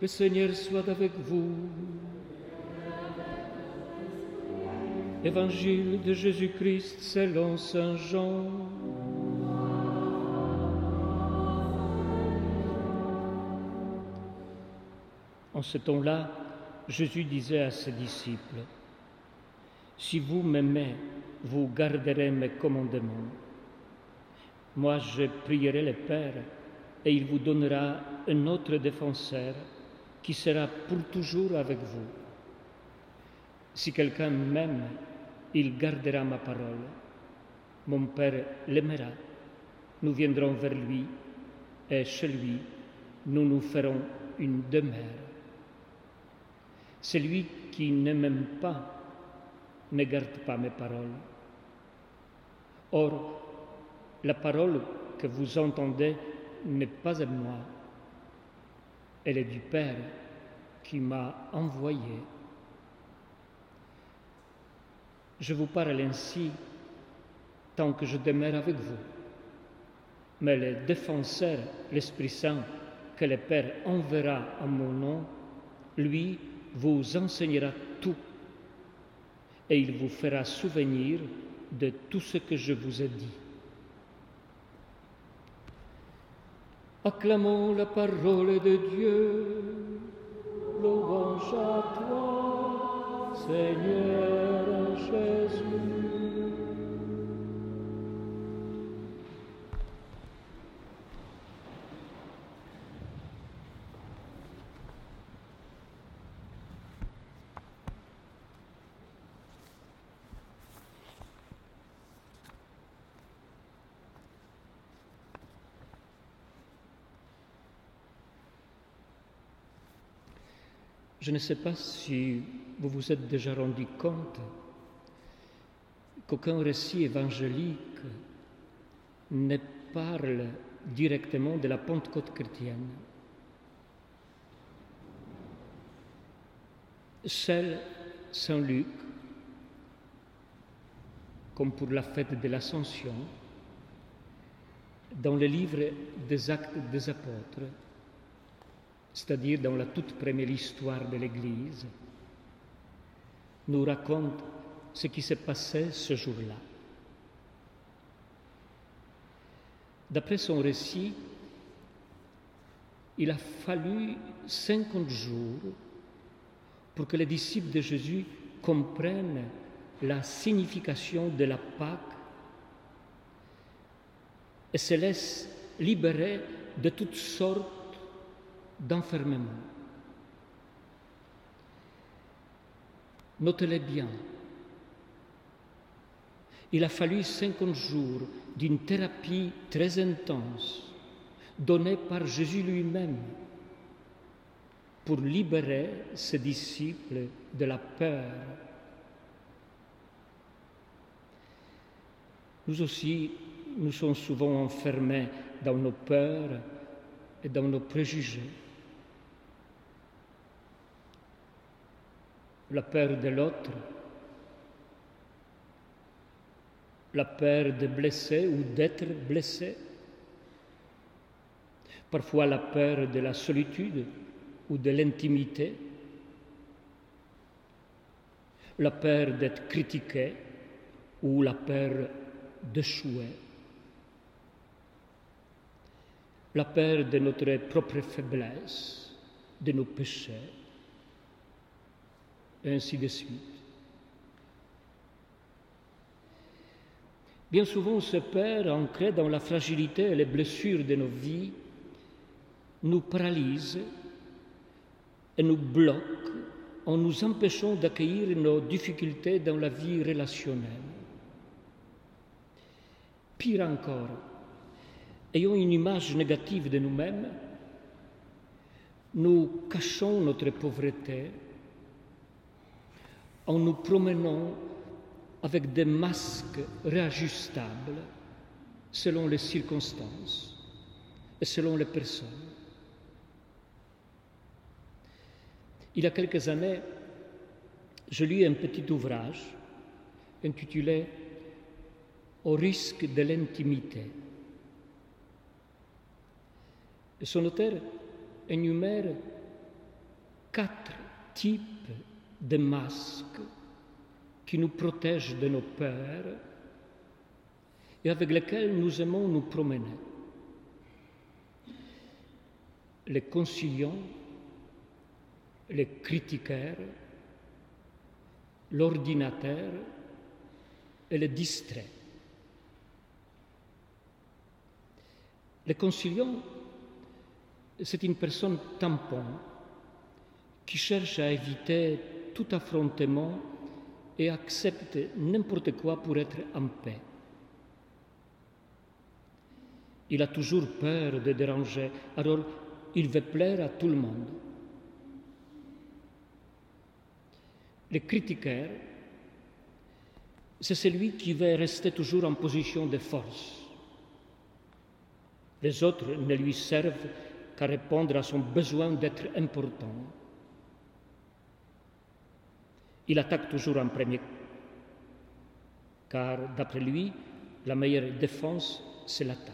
Le Seigneur soit avec vous. Évangile de Jésus-Christ selon Saint Jean. En ce temps-là, Jésus disait à ses disciples, Si vous m'aimez, vous garderez mes commandements. Moi, je prierai le Père, et il vous donnera un autre défenseur qui sera pour toujours avec vous. Si quelqu'un m'aime, il gardera ma parole. Mon Père l'aimera. Nous viendrons vers lui, et chez lui, nous nous ferons une demeure. Celui qui ne m'aime pas ne garde pas mes paroles. Or, la parole que vous entendez n'est pas à moi, elle est du Père qui m'a envoyé. Je vous parle ainsi tant que je demeure avec vous. Mais le défenseur, l'Esprit Saint, que le Père enverra en mon nom, lui vous enseignera tout et il vous fera souvenir de tout ce que je vous ai dit. Acclamons la parole de Dieu. Louange à toi, Seigneur Je ne sais pas si vous vous êtes déjà rendu compte qu'aucun récit évangélique ne parle directement de la Pentecôte chrétienne. Seul Saint Luc, comme pour la fête de l'Ascension, dans le livre des actes des apôtres, c'est-à-dire dans la toute première histoire de l'Église, nous raconte ce qui s'est passé ce jour-là. D'après son récit, il a fallu 50 jours pour que les disciples de Jésus comprennent la signification de la Pâque et se laissent libérer de toutes sortes d'enfermement. Notez-le bien. Il a fallu 50 jours d'une thérapie très intense donnée par Jésus lui-même pour libérer ses disciples de la peur. Nous aussi, nous sommes souvent enfermés dans nos peurs et dans nos préjugés. La peur de l'autre, la peur de blesser ou d'être blessé, parfois la peur de la solitude ou de l'intimité, la peur d'être critiqué ou la peur d'échouer, la peur de notre propre faiblesse, de nos péchés ainsi de suite. Bien souvent, ce Père, ancré dans la fragilité et les blessures de nos vies, nous paralyse et nous bloque en nous empêchant d'accueillir nos difficultés dans la vie relationnelle. Pire encore, ayant une image négative de nous-mêmes, nous cachons notre pauvreté en nous promenant avec des masques réajustables selon les circonstances et selon les personnes. Il y a quelques années, je lis un petit ouvrage intitulé Au risque de l'intimité. Son auteur énumère quatre types de masques qui nous protègent de nos peurs et avec lesquels nous aimons nous promener. Les conciliants, les critiqueurs, l'ordinateur et le distrait. Le conciliant, c'est une personne tampon qui cherche à éviter tout affrontement et accepte n'importe quoi pour être en paix. Il a toujours peur de déranger, alors il veut plaire à tout le monde. Le critiqueur, c'est celui qui veut rester toujours en position de force. Les autres ne lui servent qu'à répondre à son besoin d'être important. Il attaque toujours en premier, car d'après lui, la meilleure défense, c'est l'attaque.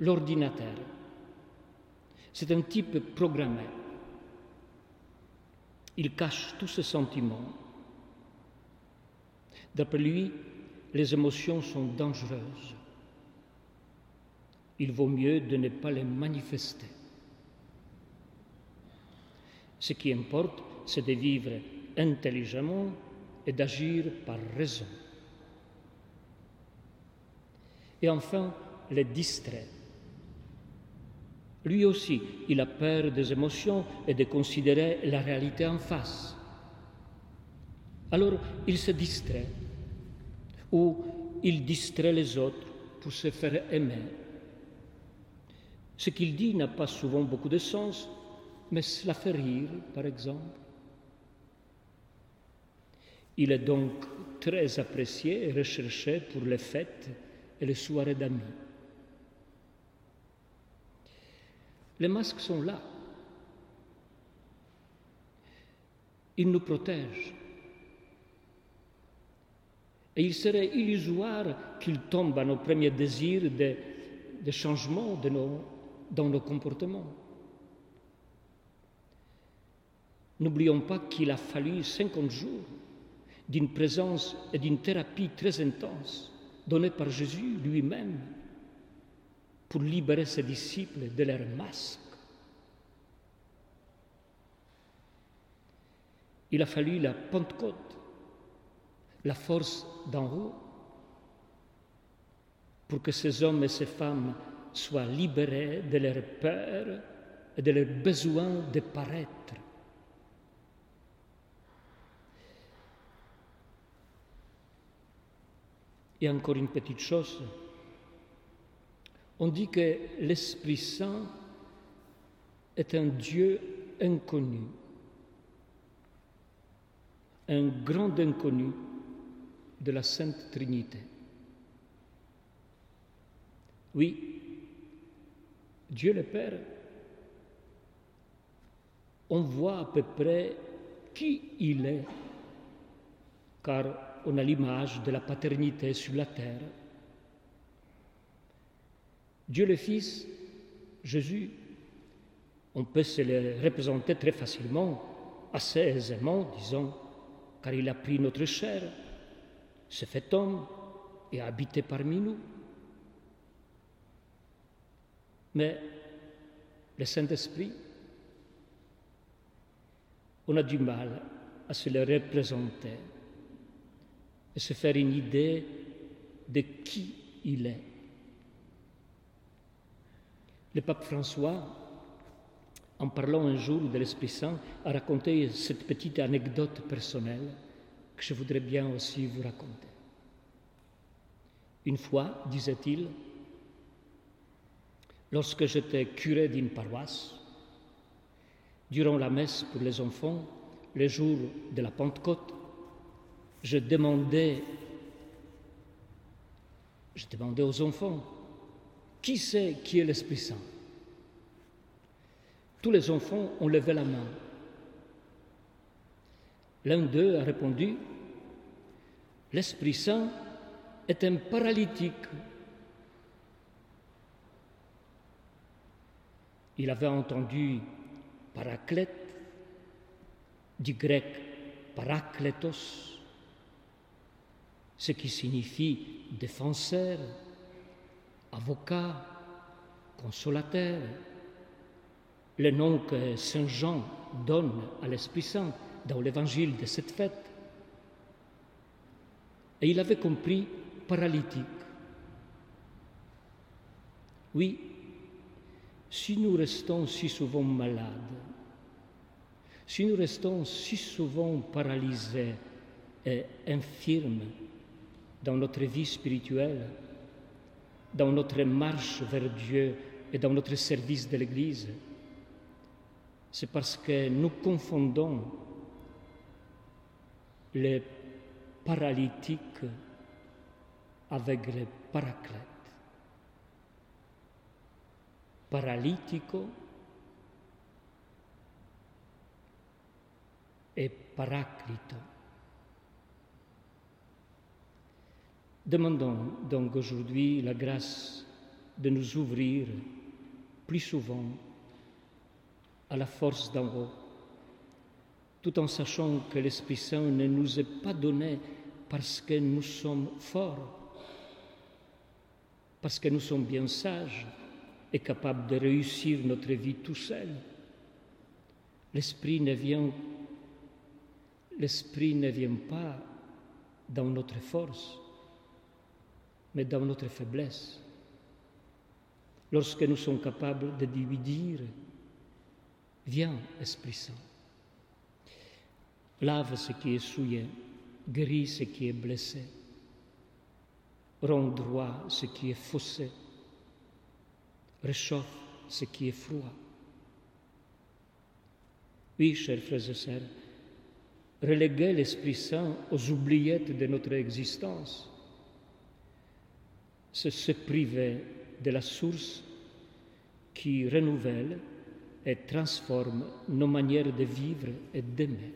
L'ordinateur, c'est un type programmé. Il cache tous ses sentiments. D'après lui, les émotions sont dangereuses. Il vaut mieux de ne pas les manifester. Ce qui importe, c'est de vivre intelligemment et d'agir par raison. Et enfin, les distrait. Lui aussi, il a peur des émotions et de considérer la réalité en face. Alors, il se distrait ou il distrait les autres pour se faire aimer. Ce qu'il dit n'a pas souvent beaucoup de sens, mais cela fait rire, par exemple. Il est donc très apprécié et recherché pour les fêtes et les soirées d'amis. Les masques sont là. Ils nous protègent. Et il serait illusoire qu'il tombe à nos premiers désirs de, changement dans nos comportements. N'oublions pas qu'il a fallu 50 jours d'une présence et d'une thérapie très intense donnée par Jésus lui-même pour libérer ses disciples de leurs masques. Il a fallu la Pentecôte la force d'en haut pour que ces hommes et ces femmes soient libérés de leurs peurs et de leur besoin de paraître. Et encore une petite chose, on dit que l'Esprit Saint est un Dieu inconnu, un grand inconnu de la Sainte Trinité. Oui, Dieu le Père, on voit à peu près qui il est, car on a l'image de la paternité sur la terre. Dieu le Fils, Jésus, on peut se le représenter très facilement, assez aisément, disons, car il a pris notre chair, se fait homme et a habité parmi nous. Mais le Saint-Esprit, on a du mal à se le représenter et se faire une idée de qui il est. Le pape François, en parlant un jour de l'Esprit Saint, a raconté cette petite anecdote personnelle que je voudrais bien aussi vous raconter. Une fois, disait-il, lorsque j'étais curé d'une paroisse, durant la messe pour les enfants, le jour de la Pentecôte, je demandais, je demandais aux enfants, qui c'est qui est l'Esprit Saint? Tous les enfants ont levé la main. L'un d'eux a répondu, l'Esprit Saint est un paralytique. Il avait entendu paraclète, du grec parakletos, ce qui signifie défenseur, avocat, consolateur, le nom que Saint Jean donne à l'Esprit Saint dans l'évangile de cette fête. Et il avait compris paralytique. Oui, si nous restons si souvent malades, si nous restons si souvent paralysés et infirmes dans notre vie spirituelle, dans notre marche vers Dieu et dans notre service de l'Église, c'est parce que nous confondons les paralytiques avec les paraclètes. Paralytico et paraclito. Demandons donc aujourd'hui la grâce de nous ouvrir plus souvent à la force d'en haut, tout en sachant que l'Esprit Saint ne nous est pas donné parce que nous sommes forts, parce que nous sommes bien sages et capables de réussir notre vie tout seuls. L'Esprit ne vient, l'Esprit ne vient pas dans notre force, mais dans notre faiblesse. Lorsque nous sommes capables de lui viens Esprit Saint, lave ce qui est souillé, guéris ce qui est blessé, rends droit ce qui est faussé, réchauffe ce qui est froid. Oui, chers frères et sœurs, reléguer l'Esprit Saint aux oubliettes de notre existence, c'est se priver de la source qui renouvelle et transforme nos manières de vivre et d'aimer.